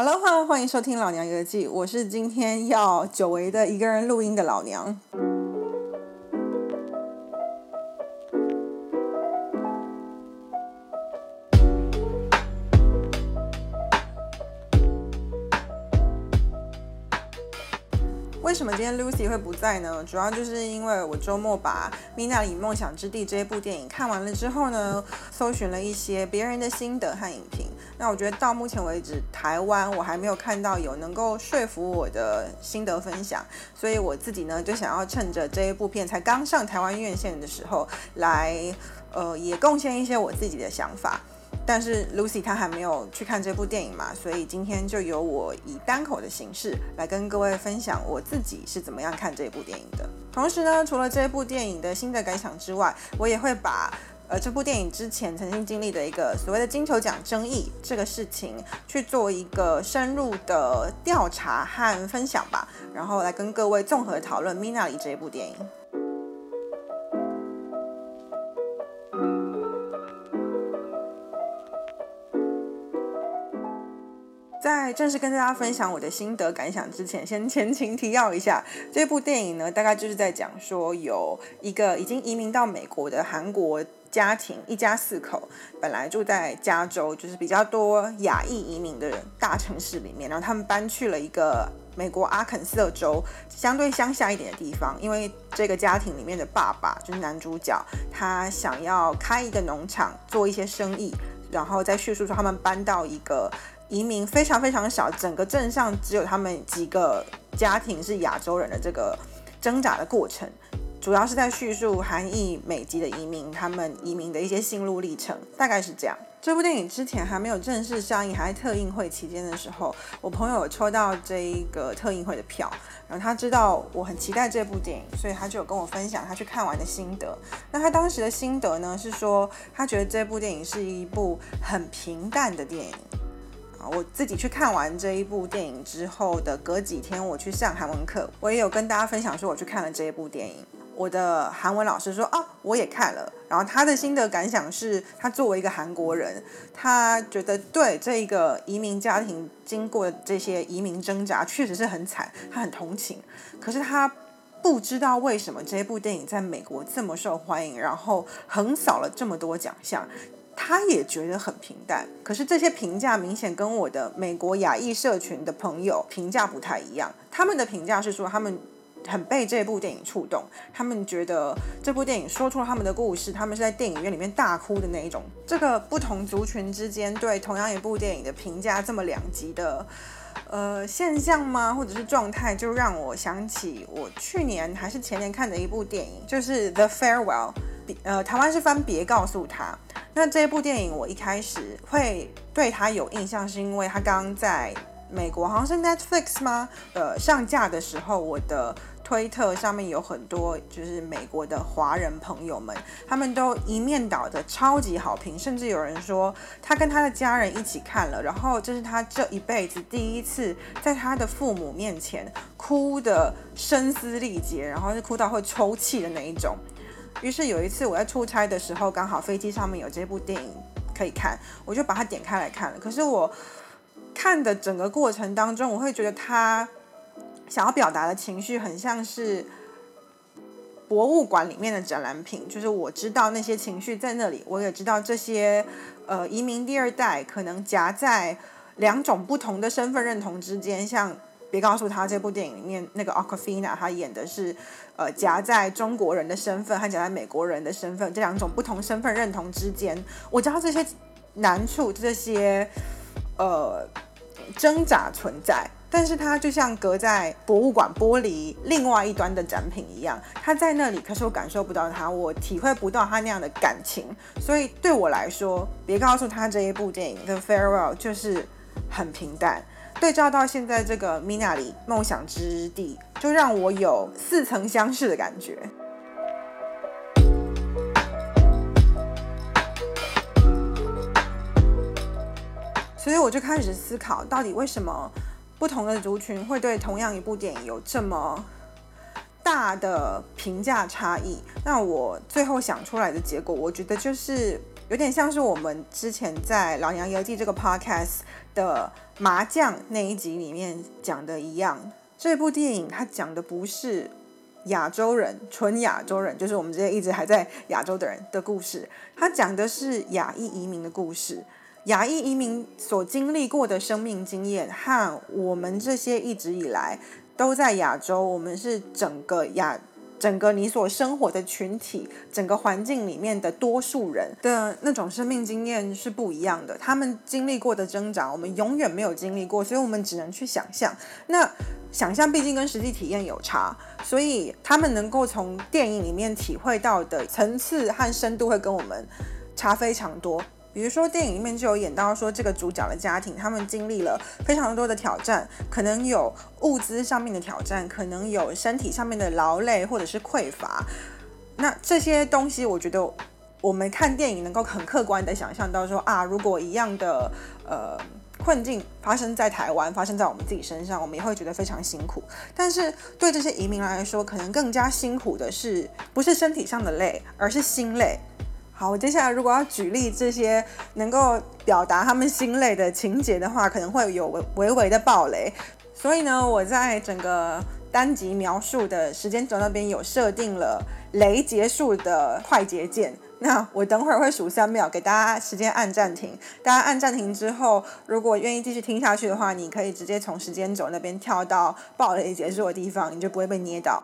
Hello，欢迎收听《老娘游记》，我是今天要久违的一个人录音的老娘。为什么今天 Lucy 会不在呢？主要就是因为我周末把《米娜里梦想之地》这一部电影看完了之后呢，搜寻了一些别人的心得和影评。那我觉得到目前为止，台湾我还没有看到有能够说服我的心得分享，所以我自己呢就想要趁着这一部片才刚上台湾院线的时候，来呃也贡献一些我自己的想法。但是 Lucy 她还没有去看这部电影嘛，所以今天就由我以单口的形式来跟各位分享我自己是怎么样看这部电影的。同时呢，除了这部电影的新的感想之外，我也会把呃这部电影之前曾经经历的一个所谓的金球奖争议这个事情去做一个深入的调查和分享吧，然后来跟各位综合讨论《米娜里》这一部电影。在正式跟大家分享我的心得感想之前，先前情提要一下，这部电影呢，大概就是在讲说有一个已经移民到美国的韩国家庭，一家四口，本来住在加州，就是比较多亚裔移民的人大城市里面，然后他们搬去了一个美国阿肯色州相对乡下一点的地方，因为这个家庭里面的爸爸就是男主角，他想要开一个农场做一些生意，然后在叙述说他们搬到一个。移民非常非常少，整个镇上只有他们几个家庭是亚洲人的这个挣扎的过程，主要是在叙述韩裔美籍的移民他们移民的一些心路历程，大概是这样。这部电影之前还没有正式上映，还在特映会期间的时候，我朋友有抽到这一个特映会的票，然后他知道我很期待这部电影，所以他就有跟我分享他去看完的心得。那他当时的心得呢，是说他觉得这部电影是一部很平淡的电影。啊我自己去看完这一部电影之后的隔几天，我去上韩文课，我也有跟大家分享说我去看了这一部电影。我的韩文老师说啊，我也看了，然后他的心得感想是，他作为一个韩国人，他觉得对这一个移民家庭经过这些移民挣扎确实是很惨，他很同情。可是他不知道为什么这部电影在美国这么受欢迎，然后横扫了这么多奖项。他也觉得很平淡，可是这些评价明显跟我的美国亚裔社群的朋友评价不太一样。他们的评价是说，他们很被这部电影触动，他们觉得这部电影说出了他们的故事，他们是在电影院里面大哭的那一种。这个不同族群之间对同样一部电影的评价这么两极的呃现象吗？或者是状态，就让我想起我去年还是前年看的一部电影，就是《The Farewell》。呃，台湾是翻别告诉他。那这一部电影，我一开始会对他有印象，是因为他刚在美国，好像是 Netflix 吗？呃，上架的时候，我的推特上面有很多就是美国的华人朋友们，他们都一面倒的超级好评，甚至有人说他跟他的家人一起看了，然后这是他这一辈子第一次在他的父母面前哭的声嘶力竭，然后是哭到会抽泣的那一种。于是有一次我在出差的时候，刚好飞机上面有这部电影可以看，我就把它点开来看了。可是我看的整个过程当中，我会觉得他想要表达的情绪很像是博物馆里面的展览品，就是我知道那些情绪在那里，我也知道这些呃移民第二代可能夹在两种不同的身份认同之间，像。别告诉他，这部电影里面那个 Aquafina，他演的是，呃，夹在中国人的身份和夹在美国人的身份这两种不同身份认同之间。我知道这些难处，这些呃挣扎存在，但是他就像隔在博物馆玻璃另外一端的展品一样，他在那里，可是我感受不到他，我体会不到他那样的感情。所以对我来说，别告诉他这一部电影的 Farewell 就是很平淡。对照到现在这个米娜里梦想之地，就让我有似曾相识的感觉。所以我就开始思考，到底为什么不同的族群会对同样一部电影有这么大的评价差异？那我最后想出来的结果，我觉得就是有点像是我们之前在《老娘游记》这个 podcast 的麻将那一集里面讲的一样。这部电影它讲的不是亚洲人，纯亚洲人，就是我们这些一直还在亚洲的人的故事，它讲的是亚裔移民的故事。亚裔移民所经历过的生命经验，和我们这些一直以来都在亚洲，我们是整个亚。整个你所生活的群体，整个环境里面的多数人的那种生命经验是不一样的，他们经历过的挣扎，我们永远没有经历过，所以我们只能去想象。那想象毕竟跟实际体验有差，所以他们能够从电影里面体会到的层次和深度会跟我们差非常多。比如说，电影里面就有演到说，这个主角的家庭，他们经历了非常多的挑战，可能有物资上面的挑战，可能有身体上面的劳累或者是匮乏。那这些东西，我觉得我们看电影能够很客观的想象到说啊，如果一样的呃困境发生在台湾，发生在我们自己身上，我们也会觉得非常辛苦。但是对这些移民来说，可能更加辛苦的是，不是身体上的累，而是心累。好，我接下来如果要举例这些能够表达他们心累的情节的话，可能会有微微的暴雷。所以呢，我在整个单集描述的时间轴那边有设定了雷结束的快捷键。那我等会儿会数三秒，给大家时间按暂停。大家按暂停之后，如果愿意继续听下去的话，你可以直接从时间轴那边跳到暴雷结束的地方，你就不会被捏到。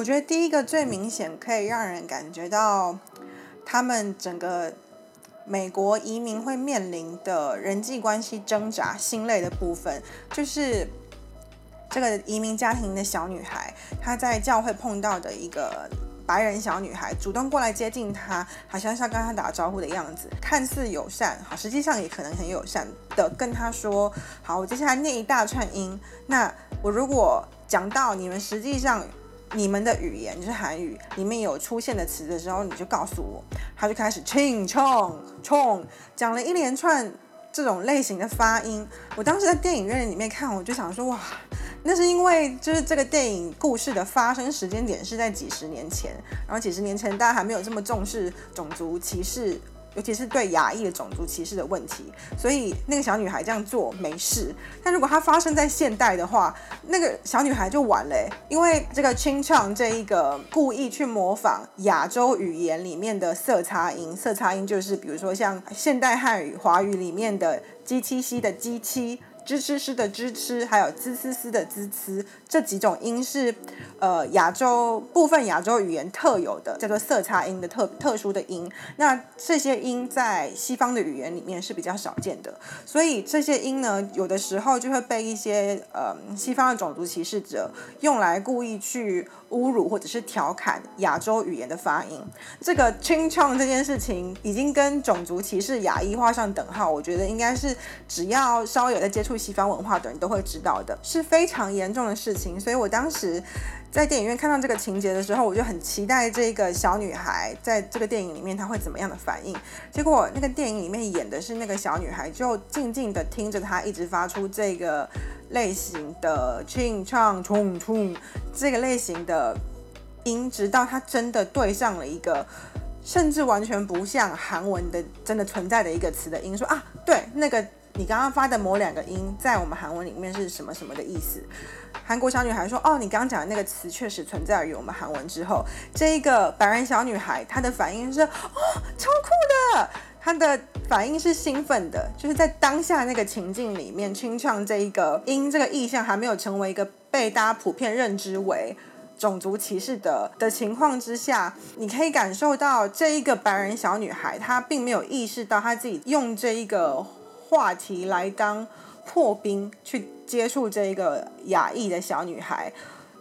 我觉得第一个最明显可以让人感觉到，他们整个美国移民会面临的人际关系挣扎、心累的部分，就是这个移民家庭的小女孩，她在教会碰到的一个白人小女孩，主动过来接近她，好像是要跟她打招呼的样子，看似友善，好，实际上也可能很友善的跟她说：“好，我接下来念一大串音，那我如果讲到你们实际上。”你们的语言就是韩语，里面有出现的词的时候，你就告诉我。他就开始 ching chong chong，讲了一连串这种类型的发音。我当时在电影院里面看，我就想说，哇，那是因为就是这个电影故事的发生时间点是在几十年前，然后几十年前大家还没有这么重视种族歧视。尤其是对亚裔的种族歧视的问题，所以那个小女孩这样做没事。但如果它发生在现代的话，那个小女孩就完了，因为这个清唱这一个故意去模仿亚洲语言里面的色差音，色差音就是比如说像现代汉语、华语里面的鸡七西的 “g 七。支吃吃的支吃，还有滋呲呲的滋滋，这几种音是，呃，亚洲部分亚洲语言特有的，叫做色差音的特特殊的音。那这些音在西方的语言里面是比较少见的，所以这些音呢，有的时候就会被一些呃西方的种族歧视者用来故意去。侮辱或者是调侃亚洲语言的发音，这个 ching chong 这件事情已经跟种族歧视、亚裔画上等号。我觉得应该是只要稍微有在接触西方文化的人都会知道的，是非常严重的事情。所以我当时。在电影院看到这个情节的时候，我就很期待这个小女孩在这个电影里面她会怎么样的反应。结果那个电影里面演的是那个小女孩，就静静的听着她一直发出这个类型的 ching chang chung chung 这个类型的音，直到她真的对上了一个甚至完全不像韩文的真的存在的一个词的音，说啊，对，那个你刚刚发的某两个音在我们韩文里面是什么什么的意思。韩国小女孩说：“哦，你刚刚讲的那个词确实存在于我们韩文之后。”这一个白人小女孩，她的反应是：“哦，超酷的！”她的反应是兴奋的，就是在当下那个情境里面，清唱这一个音，这个意象还没有成为一个被大家普遍认知为种族歧视的的情况之下，你可以感受到这一个白人小女孩，她并没有意识到她自己用这一个话题来当。破冰去接触这个亚裔的小女孩，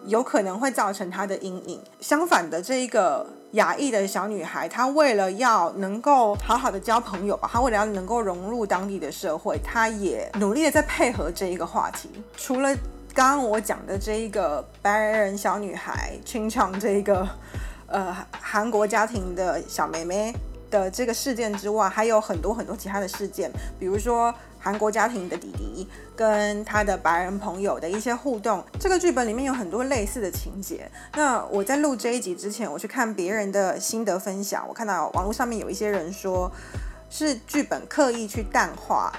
有可能会造成她的阴影。相反的，这一个亚裔的小女孩，她为了要能够好好的交朋友吧，她为了要能够融入当地的社会，她也努力的在配合这一个话题。除了刚刚我讲的这一个白人小女孩清唱这一个呃韩国家庭的小妹妹。的这个事件之外，还有很多很多其他的事件，比如说韩国家庭的弟弟跟他的白人朋友的一些互动。这个剧本里面有很多类似的情节。那我在录这一集之前，我去看别人的心得分享，我看到网络上面有一些人说，是剧本刻意去淡化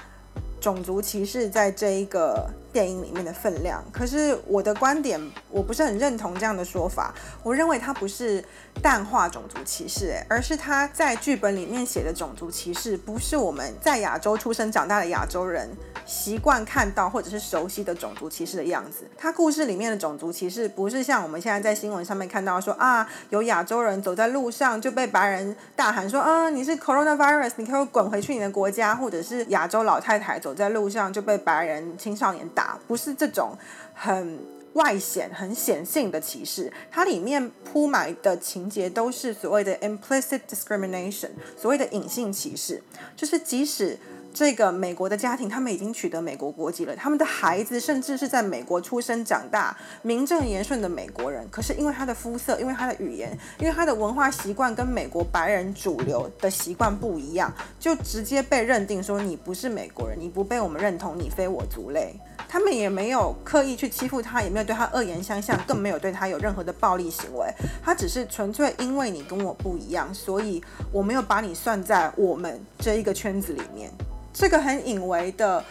种族歧视在这一个。电影里面的分量，可是我的观点我不是很认同这样的说法。我认为它不是淡化种族歧视，而是他在剧本里面写的种族歧视，不是我们在亚洲出生长大的亚洲人习惯看到或者是熟悉的种族歧视的样子。他故事里面的种族歧视，不是像我们现在在新闻上面看到说啊，有亚洲人走在路上就被白人大喊说啊，你是 coronavirus，你可以滚回去你的国家，或者是亚洲老太太走在路上就被白人青少年打。不是这种很外显、很显性的歧视，它里面铺埋的情节都是所谓的 implicit discrimination，所谓的隐性歧视，就是即使。这个美国的家庭，他们已经取得美国国籍了，他们的孩子甚至是在美国出生长大、名正言顺的美国人。可是因为他的肤色，因为他的语言，因为他的文化习惯跟美国白人主流的习惯不一样，就直接被认定说你不是美国人，你不被我们认同，你非我族类。他们也没有刻意去欺负他，也没有对他恶言相向，更没有对他有任何的暴力行为。他只是纯粹因为你跟我不一样，所以我没有把你算在我们这一个圈子里面。这个很隐微的，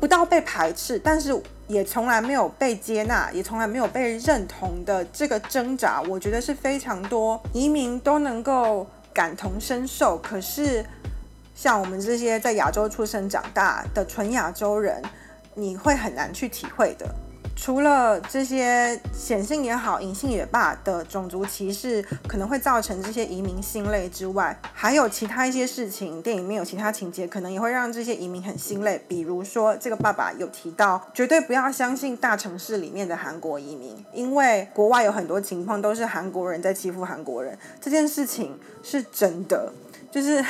不到被排斥，但是也从来没有被接纳，也从来没有被认同的这个挣扎，我觉得是非常多移民都能够感同身受。可是，像我们这些在亚洲出生长大的纯亚洲人，你会很难去体会的。除了这些显性也好、隐性也罢的种族歧视可能会造成这些移民心累之外，还有其他一些事情，电影里面有其他情节，可能也会让这些移民很心累。比如说，这个爸爸有提到，绝对不要相信大城市里面的韩国移民，因为国外有很多情况都是韩国人在欺负韩国人，这件事情是真的，就是。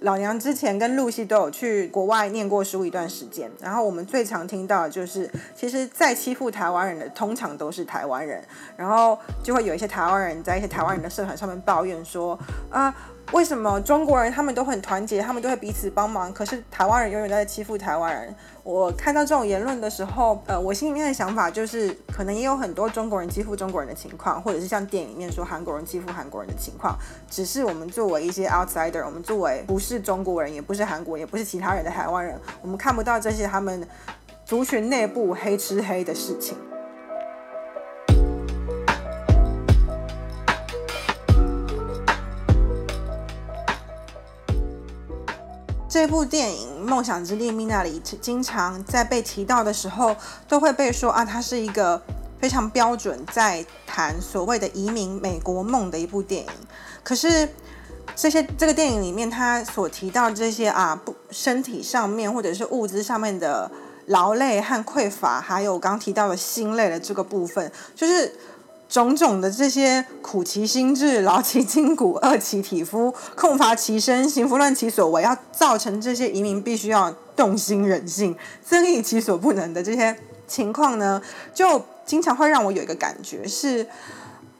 老娘之前跟露西都有去国外念过书一段时间，然后我们最常听到的就是，其实，在欺负台湾人的通常都是台湾人，然后就会有一些台湾人在一些台湾人的社团上面抱怨说，啊。为什么中国人他们都很团结，他们都会彼此帮忙，可是台湾人永远在欺负台湾人？我看到这种言论的时候，呃，我心里面的想法就是，可能也有很多中国人欺负中国人的情况，或者是像电影里面说韩国人欺负韩国人的情况，只是我们作为一些 outsider，我们作为不是是中国人，也不是韩国，也不是其他人的台湾人，我们看不到这些他们族群内部黑吃黑的事情。这部电影《梦想之地》米娜里经常在被提到的时候，都会被说啊，它是一个非常标准在谈所谓的移民美国梦的一部电影。可是这些这个电影里面，他所提到这些啊，不身体上面或者是物资上面的劳累和匮乏，还有刚提到的心累的这个部分，就是。种种的这些苦其心志、劳其筋骨、饿其体肤、空乏其身、行拂乱其所为，要造成这些移民必须要动心忍性、增益其所不能的这些情况呢，就经常会让我有一个感觉是，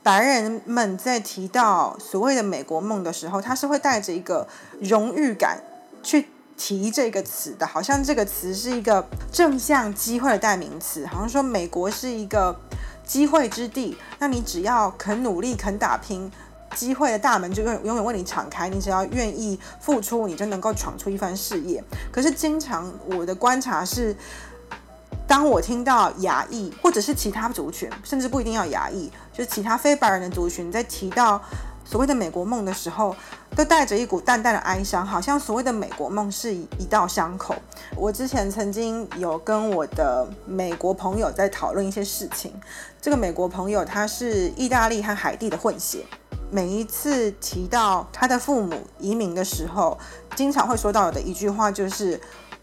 白人们在提到所谓的美国梦的时候，他是会带着一个荣誉感去提这个词的，好像这个词是一个正向机会的代名词，好像说美国是一个。机会之地，那你只要肯努力、肯打拼，机会的大门就永永远为你敞开。你只要愿意付出，你就能够闯出一番事业。可是，经常我的观察是，当我听到亚裔或者是其他族群，甚至不一定要亚裔，就其他非白人的族群，在提到。所谓的美国梦的时候，都带着一股淡淡的哀伤，好像所谓的美国梦是一道伤口。我之前曾经有跟我的美国朋友在讨论一些事情，这个美国朋友他是意大利和海地的混血，每一次提到他的父母移民的时候，经常会说到的一句话就是：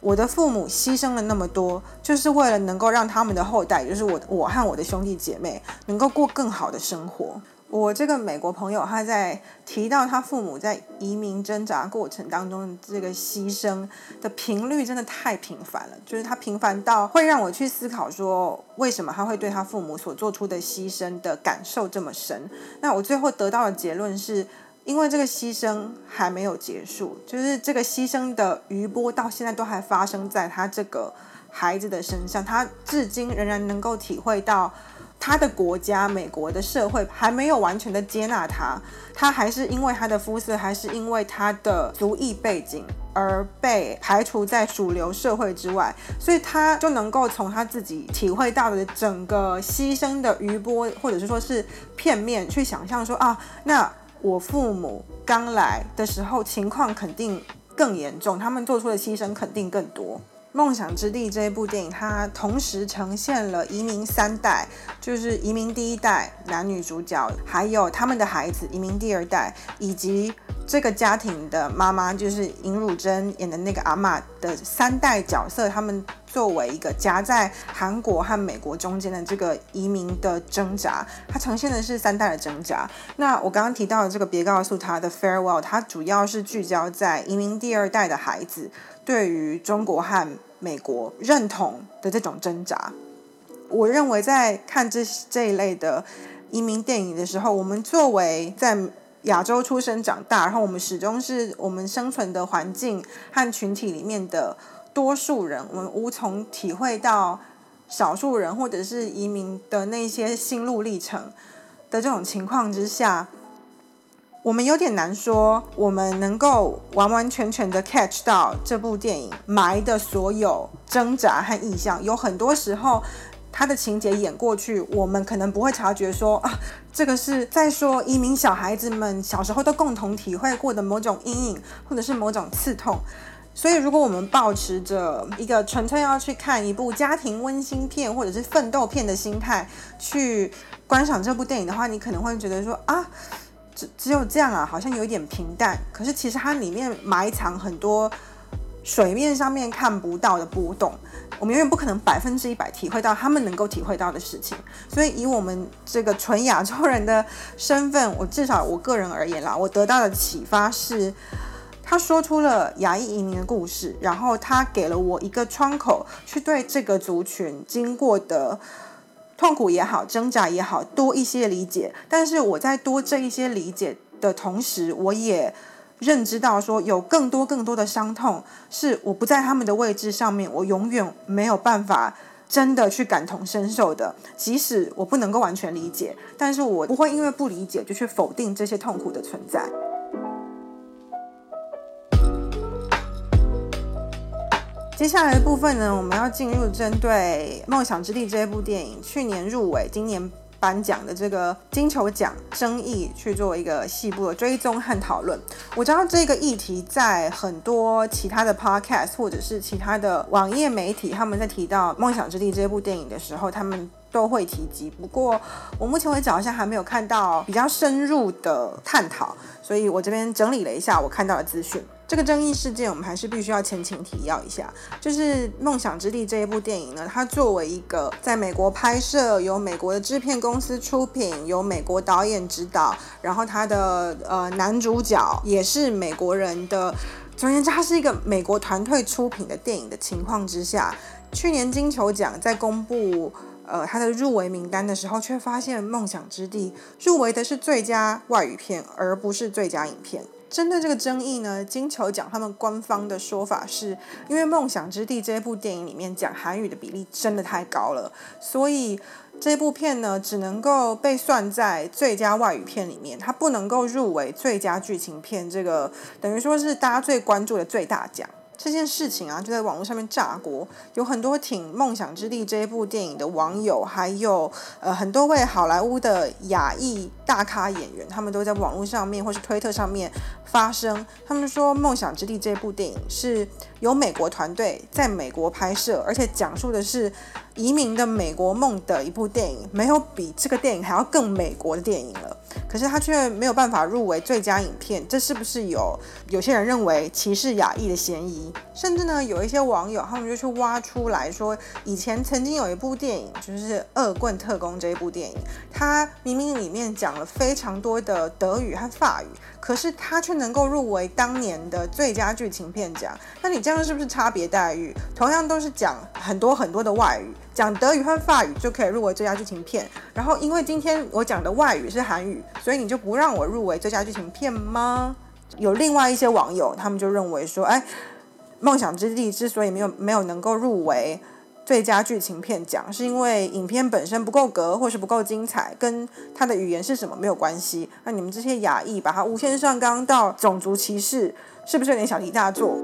我的父母牺牲了那么多，就是为了能够让他们的后代，就是我我和我的兄弟姐妹，能够过更好的生活。我这个美国朋友，他在提到他父母在移民挣扎过程当中的这个牺牲的频率，真的太频繁了。就是他频繁到会让我去思考，说为什么他会对他父母所做出的牺牲的感受这么深。那我最后得到的结论是，因为这个牺牲还没有结束，就是这个牺牲的余波到现在都还发生在他这个孩子的身上，他至今仍然能够体会到。他的国家，美国的社会还没有完全的接纳他，他还是因为他的肤色，还是因为他的族裔背景而被排除在主流社会之外，所以他就能够从他自己体会到的整个牺牲的余波，或者是说是片面去想象说啊，那我父母刚来的时候情况肯定更严重，他们做出的牺牲肯定更多。《梦想之地》这一部电影，它同时呈现了移民三代，就是移民第一代男女主角，还有他们的孩子移民第二代，以及这个家庭的妈妈，就是尹汝贞演的那个阿妈的三代角色，他们作为一个夹在韩国和美国中间的这个移民的挣扎，它呈现的是三代的挣扎。那我刚刚提到的这个别告诉他的 farewell，它主要是聚焦在移民第二代的孩子对于中国和美国认同的这种挣扎，我认为在看这这一类的移民电影的时候，我们作为在亚洲出生长大，然后我们始终是我们生存的环境和群体里面的多数人，我们无从体会到少数人或者是移民的那些心路历程的这种情况之下。我们有点难说，我们能够完完全全的 catch 到这部电影埋的所有挣扎和意象。有很多时候，他的情节演过去，我们可能不会察觉说啊，这个是在说移民小孩子们小时候都共同体会过的某种阴影，或者是某种刺痛。所以，如果我们保持着一个纯粹要去看一部家庭温馨片或者是奋斗片的心态去观赏这部电影的话，你可能会觉得说啊。只只有这样啊，好像有一点平淡。可是其实它里面埋藏很多水面上面看不到的波动，我们永远不可能百分之一百体会到他们能够体会到的事情。所以以我们这个纯亚洲人的身份，我至少我个人而言啦，我得到的启发是，他说出了亚裔移民的故事，然后他给了我一个窗口，去对这个族群经过的。痛苦也好，挣扎也好，多一些理解。但是我在多这一些理解的同时，我也认知到说，有更多更多的伤痛是我不在他们的位置上面，我永远没有办法真的去感同身受的。即使我不能够完全理解，但是我不会因为不理解就去否定这些痛苦的存在。接下来的部分呢，我们要进入针对《梦想之地》这部电影去年入围、今年颁奖的这个金球奖争议去做一个细部的追踪和讨论。我知道这个议题在很多其他的 podcast 或者是其他的网页媒体，他们在提到《梦想之地》这部电影的时候，他们都会提及。不过我目前为止好像还没有看到比较深入的探讨，所以我这边整理了一下我看到的资讯。这个争议事件，我们还是必须要前情提要一下。就是《梦想之地》这一部电影呢，它作为一个在美国拍摄、由美国的制片公司出品、由美国导演指导，然后它的呃男主角也是美国人的，总而言之，它是一个美国团队出品的电影的情况之下，去年金球奖在公布呃它的入围名单的时候，却发现《梦想之地》入围的是最佳外语片，而不是最佳影片。针对这个争议呢，金球奖他们官方的说法是，因为《梦想之地》这部电影里面讲韩语的比例真的太高了，所以这部片呢只能够被算在最佳外语片里面，它不能够入围最佳剧情片，这个等于说是大家最关注的最大奖。这件事情啊，就在网络上面炸锅，有很多挺《梦想之地》这一部电影的网友，还有呃很多位好莱坞的亚裔大咖演员，他们都在网络上面或是推特上面发声，他们说《梦想之地》这部电影是由美国团队在美国拍摄，而且讲述的是移民的美国梦的一部电影，没有比这个电影还要更美国的电影了。可是他却没有办法入围最佳影片，这是不是有有些人认为歧视亚裔的嫌疑？甚至呢，有一些网友他们就去挖出来说，以前曾经有一部电影，就是《恶棍特工》这一部电影，它明明里面讲了非常多的德语和法语，可是它却能够入围当年的最佳剧情片奖。那你这样是不是差别待遇？同样都是讲很多很多的外语。讲德语和法语就可以入围最佳剧情片，然后因为今天我讲的外语是韩语，所以你就不让我入围最佳剧情片吗？有另外一些网友，他们就认为说，哎，《梦想之地》之所以没有没有能够入围最佳剧情片奖，是因为影片本身不够格，或是不够精彩，跟它的语言是什么没有关系。那你们这些亚裔把它无限上纲到种族歧视，是不是有点小题大做？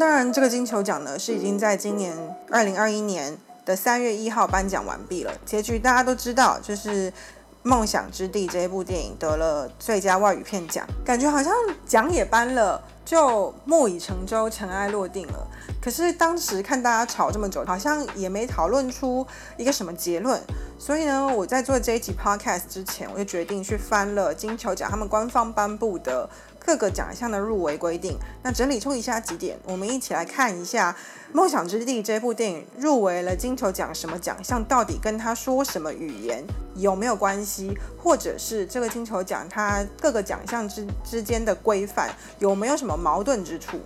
当然，这个金球奖呢是已经在今年二零二一年的三月一号颁奖完毕了。结局大家都知道，就是《梦想之地》这一部电影得了最佳外语片奖，感觉好像奖也颁了，就木已成舟，尘埃落定了。可是当时看大家吵这么久，好像也没讨论出一个什么结论。所以呢，我在做这一集 podcast 之前，我就决定去翻了金球奖他们官方颁布的。各个奖项的入围规定，那整理出以下几点，我们一起来看一下《梦想之地》这部电影入围了金球奖什么奖项，到底跟他说什么语言有没有关系，或者是这个金球奖它各个奖项之之间的规范有没有什么矛盾之处。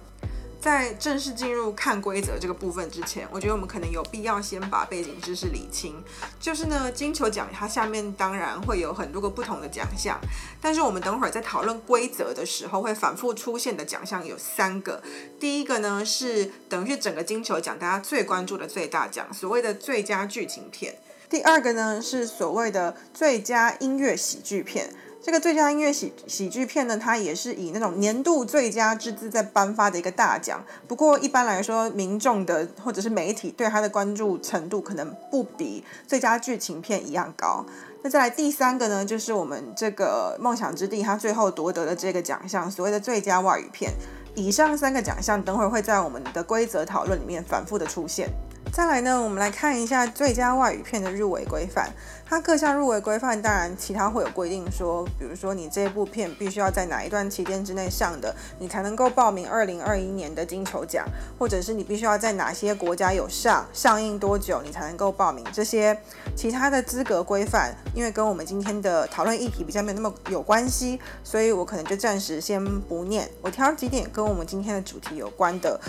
在正式进入看规则这个部分之前，我觉得我们可能有必要先把背景知识理清。就是呢，金球奖它下面当然会有很多个不同的奖项，但是我们等会儿在讨论规则的时候会反复出现的奖项有三个。第一个呢是等于是整个金球奖大家最关注的最大奖，所谓的最佳剧情片。第二个呢是所谓的最佳音乐喜剧片。这个最佳音乐喜喜剧片呢，它也是以那种年度最佳之姿在颁发的一个大奖。不过一般来说，民众的或者是媒体对它的关注程度可能不比最佳剧情片一样高。那再来第三个呢，就是我们这个梦想之地，它最后夺得的这个奖项，所谓的最佳外语片。以上三个奖项，等会儿会在我们的规则讨论里面反复的出现。再来呢，我们来看一下最佳外语片的入围规范。它各项入围规范，当然其他会有规定说，比如说你这部片必须要在哪一段期间之内上的，你才能够报名二零二一年的金球奖，或者是你必须要在哪些国家有上上映多久，你才能够报名这些其他的资格规范。因为跟我们今天的讨论议题比较没有那么有关系，所以我可能就暂时先不念。我挑几点跟我们今天的主题有关的，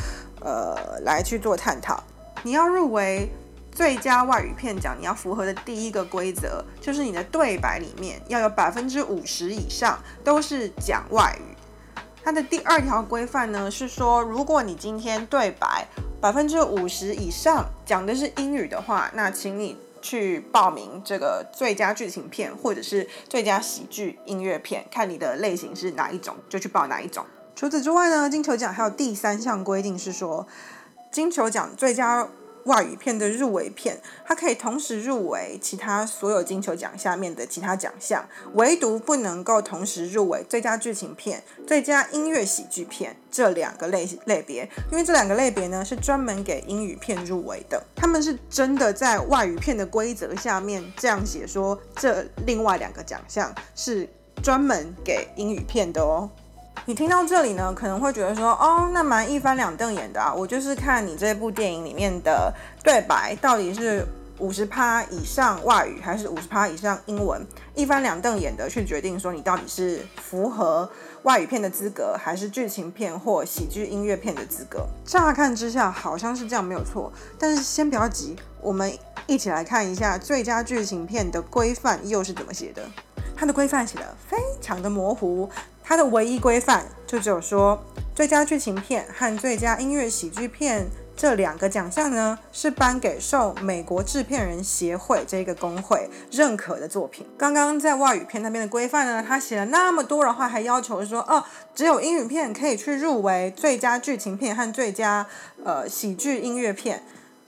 呃，来去做探讨。你要入围最佳外语片奖，你要符合的第一个规则就是你的对白里面要有百分之五十以上都是讲外语。它的第二条规范呢是说，如果你今天对白百分之五十以上讲的是英语的话，那请你去报名这个最佳剧情片或者是最佳喜剧音乐片，看你的类型是哪一种就去报哪一种。除此之外呢，金球奖还有第三项规定是说。金球奖最佳外语片的入围片，它可以同时入围其他所有金球奖下面的其他奖项，唯独不能够同时入围最佳剧情片、最佳音乐喜剧片这两个类类别，因为这两个类别呢是专门给英语片入围的，他们是真的在外语片的规则下面这样写说，这另外两个奖项是专门给英语片的哦。你听到这里呢，可能会觉得说，哦，那蛮一翻两瞪眼的啊。我就是看你这部电影里面的对白到底是五十趴以上外语，还是五十趴以上英文，一翻两瞪眼的去决定说你到底是符合外语片的资格，还是剧情片或喜剧音乐片的资格。乍看之下好像是这样没有错，但是先不要急，我们一起来看一下最佳剧情片的规范又是怎么写的。它的规范写的非常的模糊。它的唯一规范就只有说，最佳剧情片和最佳音乐喜剧片这两个奖项呢，是颁给受美国制片人协会这个工会认可的作品。刚刚在外语片那边的规范呢，他写了那么多的话，还要求说，哦，只有英语片可以去入围最佳剧情片和最佳呃喜剧音乐片。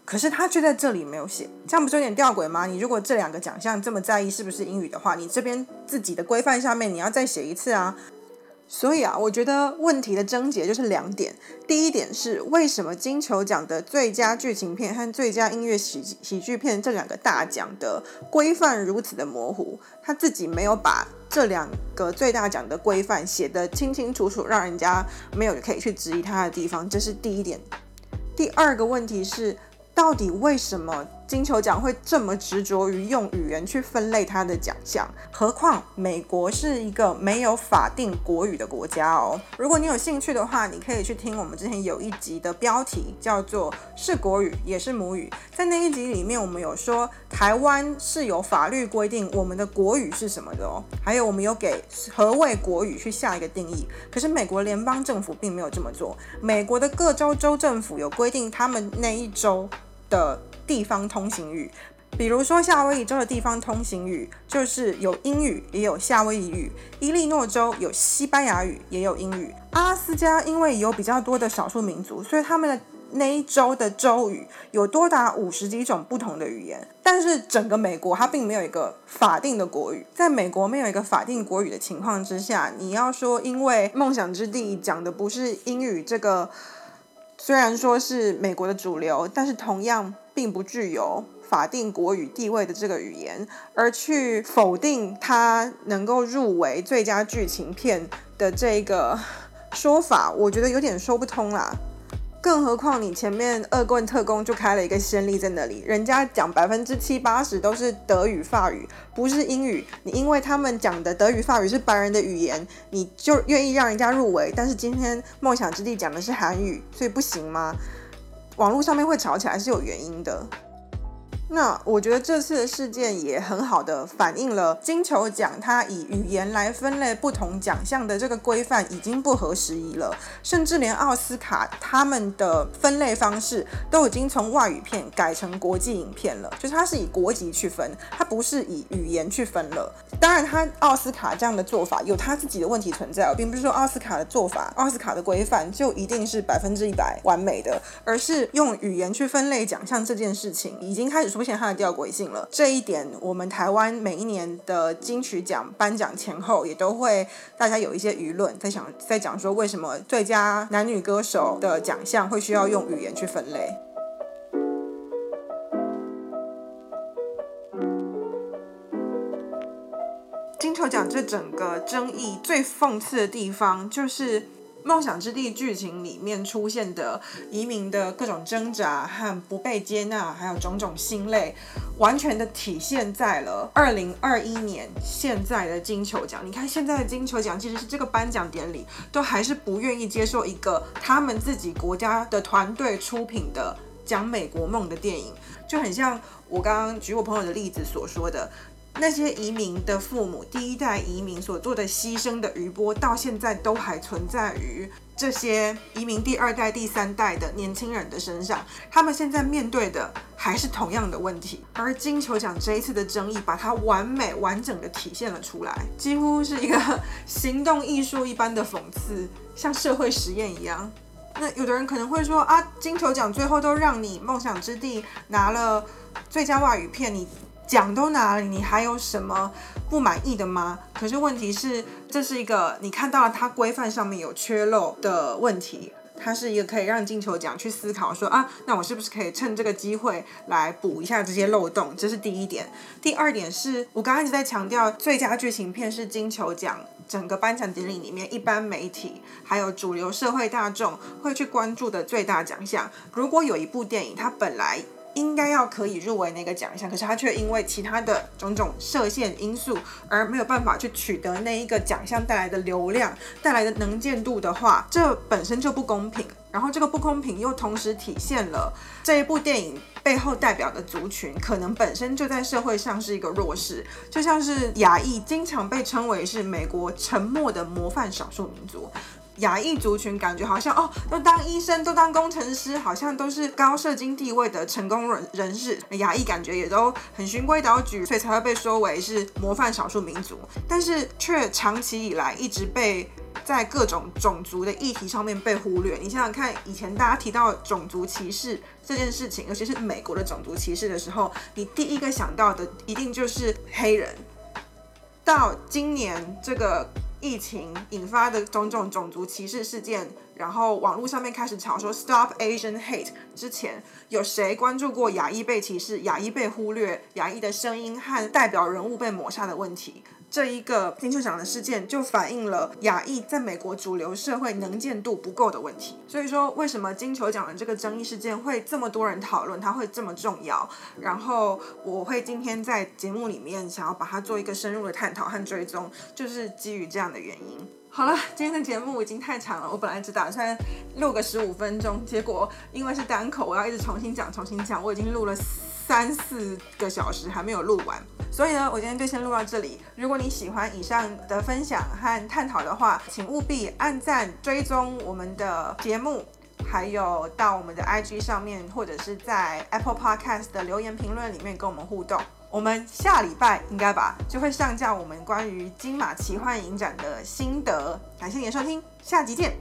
可是他却在这里没有写，这样不是有点吊诡吗？你如果这两个奖项这么在意是不是英语的话，你这边自己的规范下面你要再写一次啊。所以啊，我觉得问题的症结就是两点。第一点是为什么金球奖的最佳剧情片和最佳音乐喜喜剧片这两个大奖的规范如此的模糊？他自己没有把这两个最大奖的规范写得清清楚楚，让人家没有可以去质疑他的地方。这是第一点。第二个问题是，到底为什么金球奖会这么执着于用语言去分类它的奖项，何况美国是一个没有法定国语的国家哦。如果你有兴趣的话，你可以去听我们之前有一集的标题叫做“是国语也是母语”。在那一集里面，我们有说台湾是有法律规定我们的国语是什么的哦，还有我们有给何谓国语去下一个定义。可是美国联邦政府并没有这么做，美国的各州州政府有规定他们那一州的。地方通行语，比如说夏威夷州的地方通行语就是有英语也有夏威夷语，伊利诺州有西班牙语也有英语，阿拉斯加因为有比较多的少数民族，所以他们的那一州的州语有多达五十几种不同的语言。但是整个美国它并没有一个法定的国语，在美国没有一个法定国语的情况之下，你要说因为梦想之地讲的不是英语，这个虽然说是美国的主流，但是同样。并不具有法定国语地位的这个语言，而去否定它能够入围最佳剧情片的这个说法，我觉得有点说不通啦。更何况你前面《恶棍特工》就开了一个先例在那里，人家讲百分之七八十都是德语、法语，不是英语。你因为他们讲的德语、法语是白人的语言，你就愿意让人家入围？但是今天《梦想之地》讲的是韩语，所以不行吗？网络上面会吵起来是有原因的。那我觉得这次的事件也很好的反映了金球奖它以语言来分类不同奖项的这个规范已经不合时宜了，甚至连奥斯卡他们的分类方式都已经从外语片改成国际影片了，就是它是以国籍去分，它不是以语言去分了。当然，它奥斯卡这样的做法有他自己的问题存在，并不是说奥斯卡的做法、奥斯卡的规范就一定是百分之一百完美的，而是用语言去分类奖项这件事情已经开始。出现它的吊诡性了，这一点我们台湾每一年的金曲奖颁奖前后也都会，大家有一些舆论在想，在讲说为什么最佳男女歌手的奖项会需要用语言去分类。金球奖这整个争议最讽刺的地方就是。梦想之地剧情里面出现的移民的各种挣扎和不被接纳，还有种种心累，完全的体现在了二零二一年现在的金球奖。你看现在的金球奖，其实是这个颁奖典礼都还是不愿意接受一个他们自己国家的团队出品的讲美国梦的电影，就很像我刚刚举我朋友的例子所说的。那些移民的父母，第一代移民所做的牺牲的余波，到现在都还存在于这些移民第二代、第三代的年轻人的身上。他们现在面对的还是同样的问题。而金球奖这一次的争议，把它完美完整的体现了出来，几乎是一个行动艺术一般的讽刺，像社会实验一样。那有的人可能会说啊，金球奖最后都让你《梦想之地》拿了最佳外语片，你。奖都拿了，你还有什么不满意的吗？可是问题是，这是一个你看到了它规范上面有缺漏的问题，它是一个可以让金球奖去思考说啊，那我是不是可以趁这个机会来补一下这些漏洞？这是第一点。第二点是我刚刚一直在强调，最佳剧情片是金球奖整个颁奖典礼里面一般媒体还有主流社会大众会去关注的最大奖项。如果有一部电影，它本来应该要可以入围那个奖项，可是他却因为其他的种种设限因素而没有办法去取得那一个奖项带来的流量、带来的能见度的话，这本身就不公平。然后这个不公平又同时体现了这一部电影背后代表的族群可能本身就在社会上是一个弱势，就像是亚裔经常被称为是美国沉默的模范少数民族。亚裔族群感觉好像哦，都当医生，都当工程师，好像都是高社经地位的成功人人士。亚裔感觉也都很循规蹈矩，所以才会被说为是模范少数民族。但是却长期以来一直被在各种种族的议题上面被忽略。你想想看，以前大家提到种族歧视这件事情，尤其是美国的种族歧视的时候，你第一个想到的一定就是黑人。到今年这个。疫情引发的种种种族歧视事件，然后网络上面开始吵说 “Stop Asian Hate”。之前有谁关注过亚裔被歧视、亚裔被忽略、亚裔的声音和代表人物被抹杀的问题？这一个金球奖的事件，就反映了亚裔在美国主流社会能见度不够的问题。所以说，为什么金球奖的这个争议事件会这么多人讨论，它会这么重要？然后我会今天在节目里面想要把它做一个深入的探讨和追踪，就是基于这样的原因。好了，今天的节目已经太长了，我本来只打算录个十五分钟，结果因为是单口，我要一直重新讲、重新讲，我已经录了三四个小时还没有录完，所以呢，我今天就先录到这里。如果你喜欢以上的分享和探讨的话，请务必按赞、追踪我们的节目，还有到我们的 IG 上面，或者是在 Apple Podcast 的留言评论里面跟我们互动。我们下礼拜应该吧，就会上架我们关于金马奇幻影展的心得。感谢你的收听，下集见。